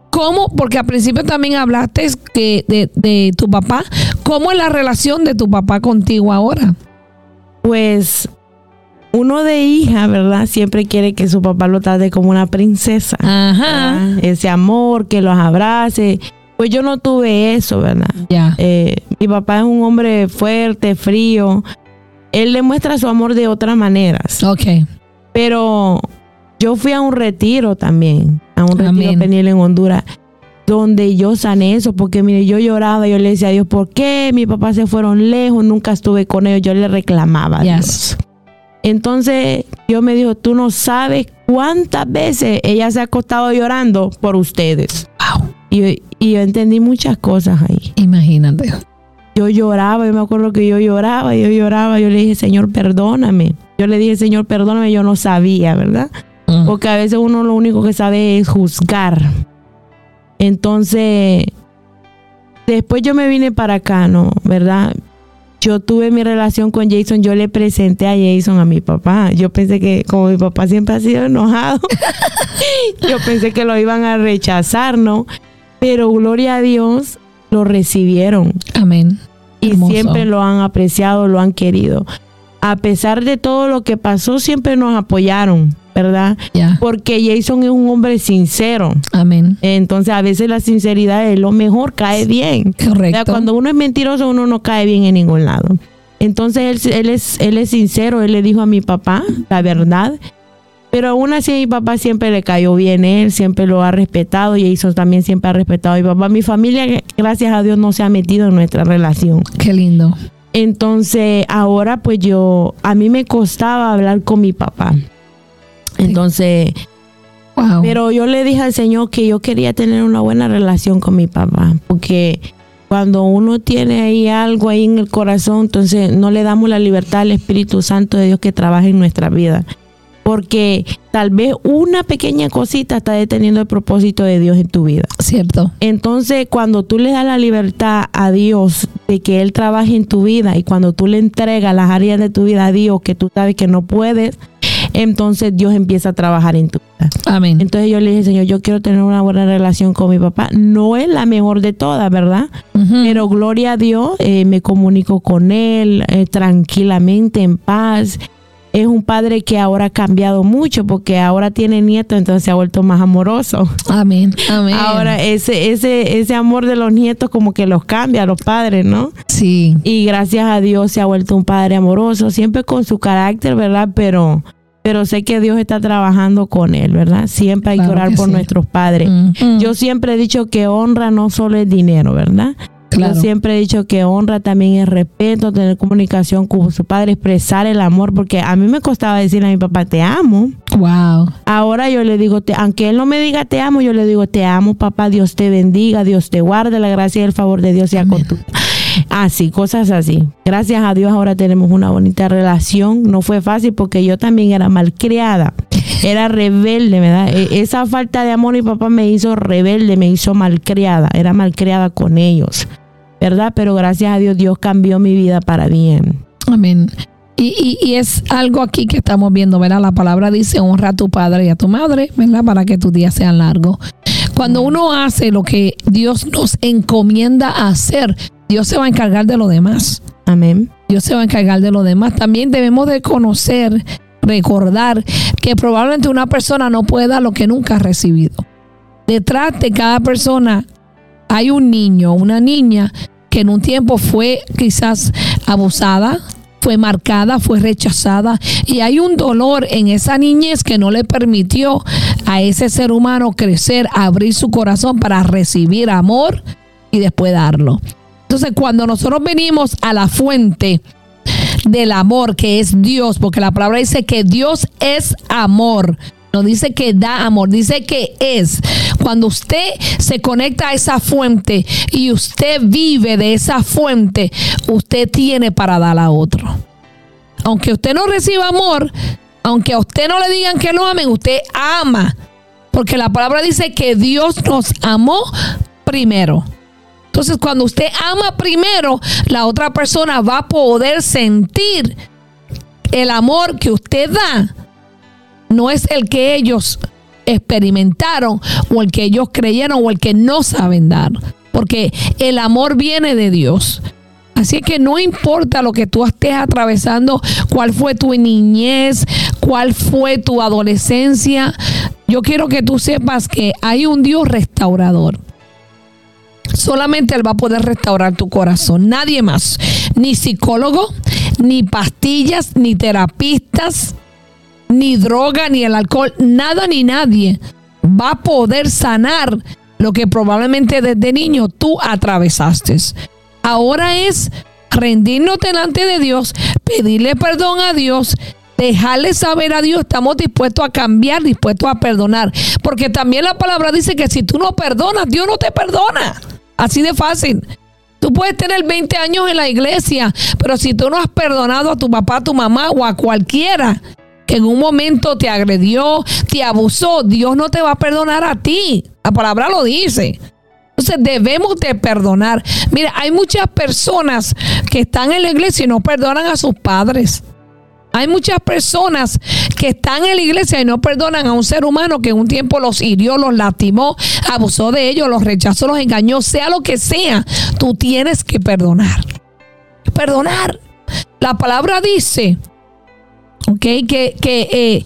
cómo, porque al principio también hablaste que de, de tu papá, ¿cómo es la relación de tu papá contigo ahora? Pues uno de hija, ¿verdad? Siempre quiere que su papá lo trate como una princesa. Ajá. ¿verdad? Ese amor, que los abrace. Pues yo no tuve eso, ¿verdad? Ya. Eh, mi papá es un hombre fuerte, frío. Él demuestra su amor de otras maneras. Ok. Pero yo fui a un retiro también, a un retiro penil en Honduras, donde yo sané eso, porque mire, yo lloraba, yo le decía a Dios, ¿por qué mis papás se fueron lejos? Nunca estuve con ellos, yo le reclamaba a Yes. Dios. Entonces yo me dijo, tú no sabes cuántas veces ella se ha acostado llorando por ustedes. Wow. Y, y yo entendí muchas cosas ahí. Imagínate. Yo lloraba, yo me acuerdo que yo lloraba, yo lloraba, yo le dije, Señor, perdóname. Yo le dije, Señor, perdóname, yo no sabía, ¿verdad? Porque a veces uno lo único que sabe es juzgar. Entonces, después yo me vine para acá, ¿no? ¿Verdad? Yo tuve mi relación con Jason, yo le presenté a Jason a mi papá. Yo pensé que como mi papá siempre ha sido enojado, yo pensé que lo iban a rechazar, ¿no? Pero gloria a Dios, lo recibieron Amén. y Hermoso. siempre lo han apreciado, lo han querido. A pesar de todo lo que pasó, siempre nos apoyaron, ¿verdad? Porque Jason es un hombre sincero. Amén. Entonces, a veces la sinceridad es lo mejor, cae bien. O sea, Correcto. cuando uno es mentiroso, uno no cae bien en ningún lado. Entonces, él, él es, él es sincero, él le dijo a mi papá la verdad. Pero aún así, mi papá siempre le cayó bien, él siempre lo ha respetado y Jason también siempre ha respetado a mi papá. Mi familia, gracias a Dios, no se ha metido en nuestra relación. Qué lindo. Entonces, ahora pues yo, a mí me costaba hablar con mi papá. Entonces, Wow. pero yo le dije al Señor que yo quería tener una buena relación con mi papá, porque cuando uno tiene ahí algo ahí en el corazón, entonces no le damos la libertad al Espíritu Santo de Dios que trabaje en nuestra vida. Porque tal vez una pequeña cosita está deteniendo el propósito de Dios en tu vida. Cierto. Entonces, cuando tú le das la libertad a Dios de que Él trabaje en tu vida y cuando tú le entregas las áreas de tu vida a Dios que tú sabes que no puedes, entonces Dios empieza a trabajar en tu vida. Amén. Entonces yo le dije, Señor, yo quiero tener una buena relación con mi papá. No es la mejor de todas, ¿verdad? Pero gloria a Dios, eh, me comunico con él eh, tranquilamente, en paz. Es un padre que ahora ha cambiado mucho porque ahora tiene nietos, entonces se ha vuelto más amoroso. Amén. Amén. Ahora ese, ese, ese amor de los nietos como que los cambia a los padres, ¿no? Sí. Y gracias a Dios se ha vuelto un padre amoroso, siempre con su carácter, ¿verdad? Pero, pero sé que Dios está trabajando con él, ¿verdad? Siempre hay Claro que orar que por sí. nuestros padres. Ujú. Yo siempre he dicho que honra no solo es dinero, ¿verdad? Claro. Yo siempre he dicho que honra también es respeto, tener comunicación con su padre, expresar el amor, porque a mí me costaba decirle a mi papá, te amo. Wow. Ahora yo le digo, te, aunque él no me diga te amo, yo le digo, te amo, papá, Dios te bendiga, Dios te guarde, la gracia y el favor de Dios sea con tu. Así, cosas así. Gracias a Dios ahora tenemos una bonita relación. No fue fácil porque yo también era malcriada. Era rebelde, ¿verdad? E- Esa falta de amor mi papá me hizo rebelde, me hizo malcriada. Era malcriada con ellos, ¿verdad? Pero gracias a Dios Dios cambió mi vida para bien. Amén. Y, y, y es algo aquí que estamos viendo, ¿verdad? La palabra dice honra a tu padre y a tu madre, ¿verdad? Para que tus días sean largos. Cuando uno hace lo que Dios nos encomienda a hacer, Dios se va a encargar de lo demás. Amén. Dios se va a encargar de lo demás. También debemos de conocer, recordar que probablemente una persona no puede dar lo que nunca ha recibido. Detrás de cada persona hay un niño, una niña que en un tiempo fue quizás abusada, fue marcada, fue rechazada y hay un dolor en esa niñez que no le permitió a ese ser humano crecer, abrir su corazón para recibir amor y después darlo. Entonces, cuando nosotros venimos a la fuente del amor que es Dios, porque la palabra dice que Dios es amor. No dice que da amor, dice que es. Cuando usted se conecta a esa fuente y usted vive de esa fuente, usted tiene para dar a otro. Aunque usted no reciba amor, aunque a usted no le digan que lo amen, usted ama. Porque la palabra dice que Dios nos amó primero. Entonces, cuando usted ama primero, la otra persona va a poder sentir el amor que usted da. No es el que ellos experimentaron o el que ellos creyeron o el que no saben dar. Porque el amor viene de Dios. Así que no importa lo que tú estés atravesando, cuál fue tu niñez, cuál fue tu adolescencia, yo quiero que tú sepas que hay un Dios restaurador. Solamente Él va a poder restaurar tu corazón, nadie más. Ni psicólogo, ni pastillas, ni terapistas, ni droga, ni el alcohol, nada ni nadie va a poder sanar lo que probablemente desde niño tú atravesaste. Ahora es rendirnos delante de Dios, pedirle perdón a Dios, dejarle saber a Dios, estamos dispuestos a cambiar, dispuestos a perdonar. Porque también la palabra dice que si tú no perdonas, Dios no te perdona. Así de fácil. Tú puedes tener 20 años en la iglesia, pero si tú no has perdonado a tu papá, a tu mamá o a cualquiera que en un momento te agredió, te abusó, Dios no te va a perdonar a ti. La palabra lo dice. Entonces debemos de perdonar. Mira, hay muchas personas que están en la iglesia y no perdonan a sus padres. Hay muchas personas que están en la iglesia y no perdonan a un ser humano que en un tiempo los hirió, los lastimó, abusó de ellos, los rechazó, los engañó, sea lo que sea, tú tienes que perdonar. Perdonar. La palabra dice, ok, que, que eh,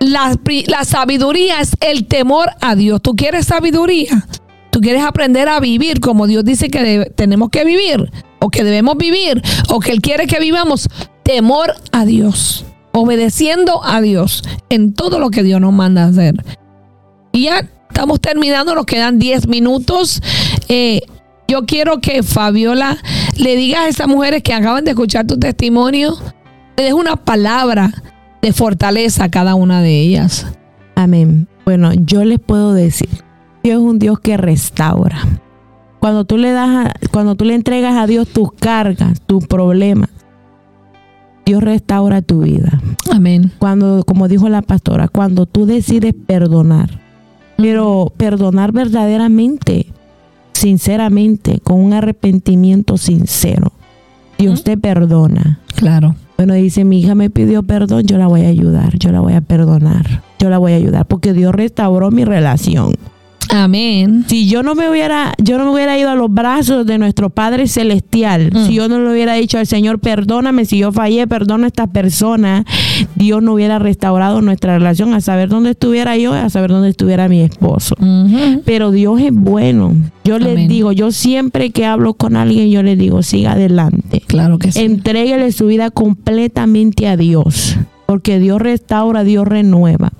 la, la sabiduría es el temor a Dios. ¿Tú quieres sabiduría? ¿Tú quieres aprender a vivir como Dios dice que tenemos que vivir? O que debemos vivir, o que Él quiere que vivamos temor a Dios, obedeciendo a Dios en todo lo que Dios nos manda hacer. Y ya estamos terminando, nos quedan 10 minutos. Eh, yo quiero que Fabiola le digas a esas mujeres que acaban de escuchar tu testimonio, le des una palabra de fortaleza a cada una de ellas. Amén. Bueno, yo les puedo decir, Dios es un Dios que restaura. Cuando tú le das, a- cuando tú le entregas a Dios tus cargas, tus problemas, Dios restaura tu vida. Amén. Cuando, como dijo la pastora, cuando tú decides perdonar, pero perdonar verdaderamente, sinceramente, con un arrepentimiento sincero, Dios te perdona. Claro. Bueno, dice, mi hija me pidió perdón, yo la voy a ayudar, yo la voy a perdonar, yo la voy a ayudar, porque Dios restauró mi relación. Amén. Si yo no me hubiera, yo no me hubiera ido a los brazos de nuestro Padre Celestial, Mm. si yo no le hubiera dicho al Señor, perdóname, si yo fallé, perdona a esta persona, Dios no hubiera restaurado nuestra relación, a saber dónde estuviera yo, a saber dónde estuviera mi esposo. Pero Dios es bueno. Yo les digo, yo siempre que hablo con alguien, yo les digo, siga adelante. Claro que sí. Entréguele su vida completamente a Dios, porque Dios restaura, Dios renueva.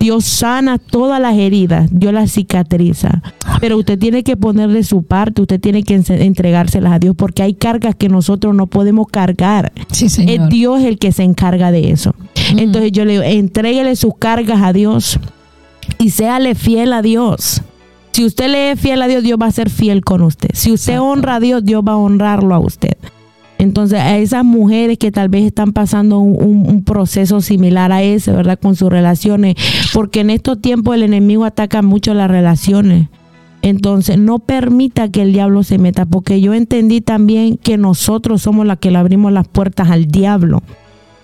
Dios sana todas las heridas, Dios las cicatriza. Pero usted tiene que poner de su parte, usted tiene que entregárselas a Dios, porque hay cargas que nosotros no podemos cargar. Sí, Es Señor. Dios el que se encarga de eso. Entonces yo le digo, entréguele sus cargas a Dios y séale fiel a Dios. Si usted le es fiel a Dios, Dios va a ser fiel con usted. Si usted Exacto. honra a Dios, Dios va a honrarlo a usted. Entonces, a esas mujeres que tal vez están pasando un, proceso similar a ese, ¿verdad? Con sus relaciones, porque en estos tiempos el enemigo ataca mucho las relaciones. Entonces, no permita que el diablo se meta, porque yo entendí también que nosotros somos las que le abrimos las puertas al diablo.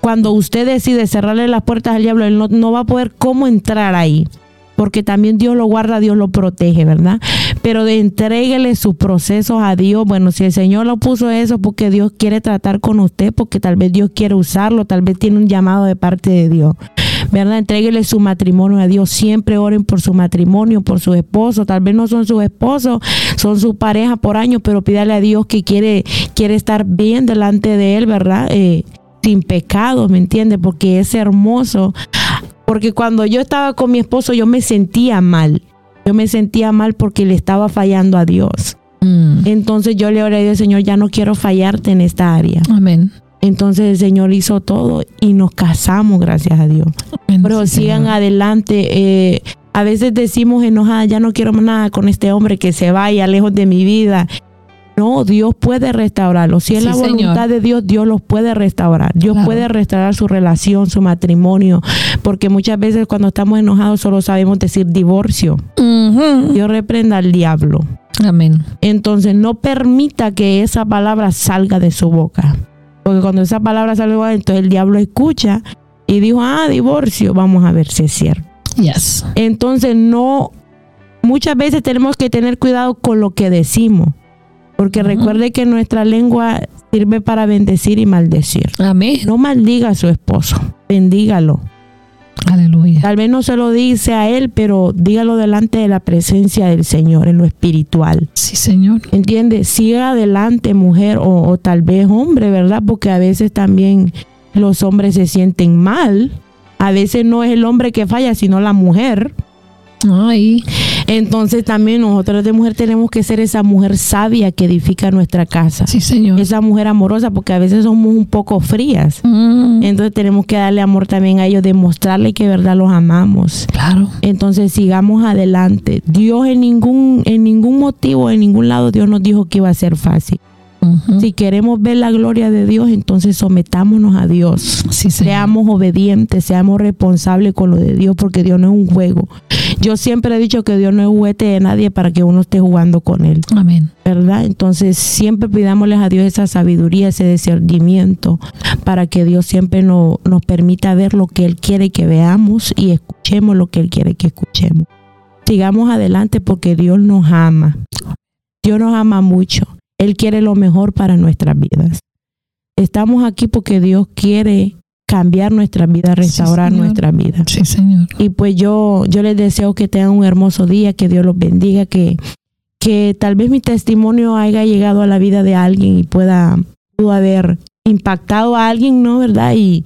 Cuando usted decide cerrarle las puertas al diablo, él no, no va a poder cómo entrar ahí. Porque también Dios lo guarda, Dios lo protege, ¿verdad? Pero de entréguele sus procesos a Dios. Bueno, si el Señor lo puso eso, porque Dios quiere tratar con usted, porque tal vez Dios quiere usarlo, tal vez tiene un llamado de parte de Dios. ¿verdad? Entréguele su matrimonio a Dios. Siempre oren por su matrimonio, por su esposo. Tal vez no son sus esposos, son su pareja por años, pero pídale a Dios que quiere, quiere estar bien delante de Él, ¿verdad? Eh, sin pecado, ¿me entiende? Porque es hermoso. Porque cuando yo estaba con mi esposo, yo me sentía mal. Yo me sentía mal porque le estaba fallando a Dios. Mm. Entonces yo le oré a Dios, Señor, ya no quiero fallarte en esta área. Amén. Entonces el Señor hizo todo y nos casamos, gracias a Dios. Amén, Pero sí, sigan Señor. adelante. eh, a veces decimos enojada, ya no quiero nada con este hombre que se vaya lejos de mi vida. No, Dios puede restaurarlo. Si es la señor. voluntad de Dios, Dios los puede restaurar. Dios Claro. puede restaurar su relación, su matrimonio. Porque muchas veces cuando estamos enojados solo sabemos decir divorcio. Dios reprenda al diablo. Amén. Entonces no permita que esa palabra salga de su boca. Porque cuando esa palabra sale de su boca, entonces el diablo escucha y dijo, ah, divorcio, vamos a ver si es cierto. Yes. Entonces no, muchas veces tenemos que tener cuidado con lo que decimos. Porque recuerde que nuestra lengua sirve para bendecir y maldecir. Amén. No maldiga a su esposo, bendígalo. Aleluya. Tal vez no se lo dice a él, pero dígalo delante de la presencia del Señor en lo espiritual. Sí, Señor. ¿Entiende? Siga adelante, mujer, o, o tal vez hombre, ¿verdad? Porque a veces también los hombres se sienten mal. A veces no es el hombre que falla, sino la mujer. Ay, Entonces también nosotros de mujer tenemos que ser esa mujer sabia que edifica nuestra casa. sí, Señor. Esa mujer amorosa, porque a veces somos un poco frías. Mm, Entonces tenemos que darle amor también a ellos, demostrarle que de verdad los amamos. claro. Entonces sigamos adelante. Dios en ningún, en ningún motivo, en ningún lado, Dios nos dijo que iba a ser fácil. Si queremos ver la gloria de Dios, entonces sometámonos a Dios. Sí. Seamos obedientes, seamos responsables con lo de Dios, porque Dios no es un juego. Yo siempre he dicho que Dios no es juguete de nadie para que uno esté jugando con Él, Amén. ¿verdad? Entonces siempre pidámosles a Dios esa sabiduría, ese discernimiento, para que Dios siempre no- nos permita ver lo que Él quiere que veamos y escuchemos lo que Él quiere que escuchemos. Sigamos adelante porque Dios nos ama. Dios nos ama mucho. Él quiere lo mejor para nuestras vidas. Estamos aquí porque Dios quiere cambiar nuestras vidas, restaurar Señor. nuestras vidas. Sí, Señor. Y pues yo, yo les deseo que tengan un hermoso día, que Dios los bendiga, que, que tal vez mi testimonio haya llegado a la vida de alguien y pueda, pudo haber impactado a alguien, ¿no? ¿Verdad? Y,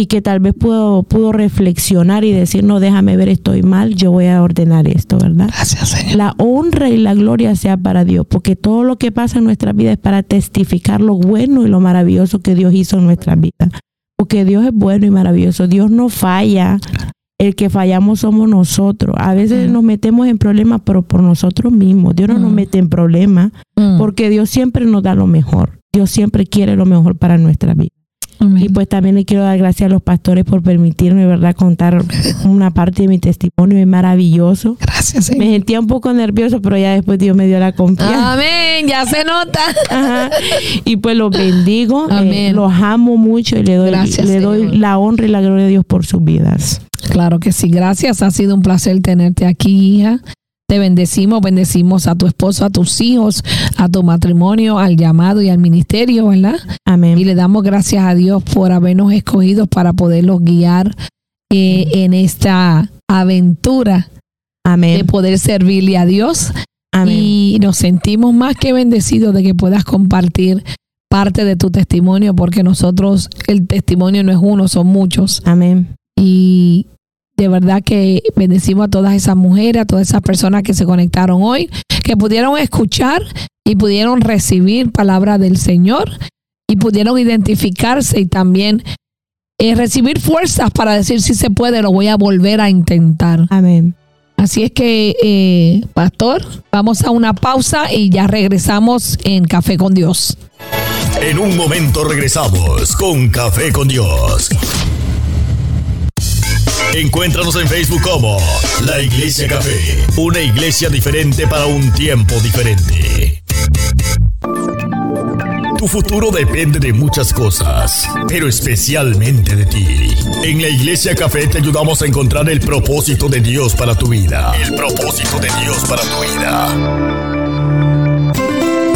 y que tal vez pudo, pudo reflexionar y decir, no, déjame ver, estoy mal, yo voy a ordenar esto, ¿verdad? Gracias, Señor. La honra y la gloria sea para Dios, porque todo lo que pasa en nuestra vida es para testificar lo bueno y lo maravilloso que Dios hizo en nuestra vida. Porque Dios es bueno y maravilloso. Dios no falla. El que fallamos somos nosotros. A veces Mm. nos metemos en problemas, pero por nosotros mismos. Dios no nos Mm. mete en problemas, Mm. porque Dios siempre nos da lo mejor. Dios siempre quiere lo mejor para nuestra vida. Amén. Y pues también le quiero dar gracias a los pastores por permitirme, ¿verdad?, contar una parte de mi testimonio. Es maravilloso. Gracias, Me Señor. sentía un poco nervioso, pero ya después Dios me dio la confianza. Amén. Ya se nota. Ajá. Y pues los bendigo, eh, Amén. los amo mucho y le doy, Gracias, le doy Señor. la honra y la gloria de Dios por sus vidas. Claro que sí. Gracias. Ha sido un placer tenerte aquí, hija. Te bendecimos, bendecimos a tu esposo, a tus hijos, a tu matrimonio, al llamado y al ministerio, ¿verdad? Y Amén. le damos gracias a Dios por habernos escogido para poderlos guiar eh, en esta aventura de Amén. poder servirle a Dios. Amén. Y nos sentimos más que bendecidos de que puedas compartir parte de tu testimonio, porque nosotros, el testimonio no es uno, son muchos. Amén. Y de verdad que bendecimos a todas esas mujeres, a todas esas personas que se conectaron hoy, que pudieron escuchar y pudieron recibir palabra del Señor y pudieron identificarse y también eh, recibir fuerzas para decir si se puede, lo voy a volver a intentar. Amén. Así es que, eh, pastor, vamos a una pausa y ya regresamos en Café con Dios. En un momento regresamos con Café con Dios. Encuéntranos en Facebook como La Iglesia Café, una iglesia diferente para un tiempo diferente. Tu futuro depende de muchas cosas, pero especialmente de ti. En la Iglesia Café te ayudamos a encontrar el propósito de Dios para tu vida. El propósito de Dios para tu vida.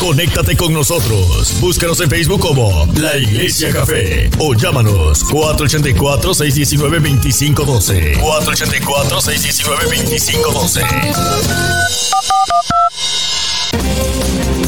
Conéctate con nosotros. Búscanos en Facebook como La Iglesia Café o llámanos 484-619-2512. 484-619-2512.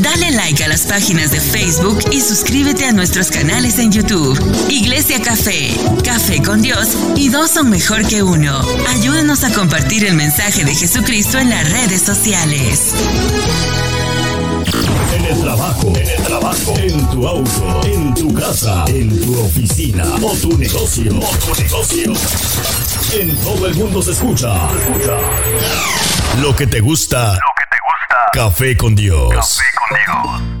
Dale like a las páginas de Facebook y suscríbete a nuestros canales en YouTube. Iglesia Café, Café con Dios y dos son mejor que uno. Ayúdanos a compartir el mensaje de Jesucristo en las redes sociales. En el trabajo, en el trabajo, en tu auto, en tu casa, en tu oficina o tu negocio, o tu negocio. En todo el mundo se escucha. Lo que te gusta. Lo que te gusta. Café con Dios. Café con Dios.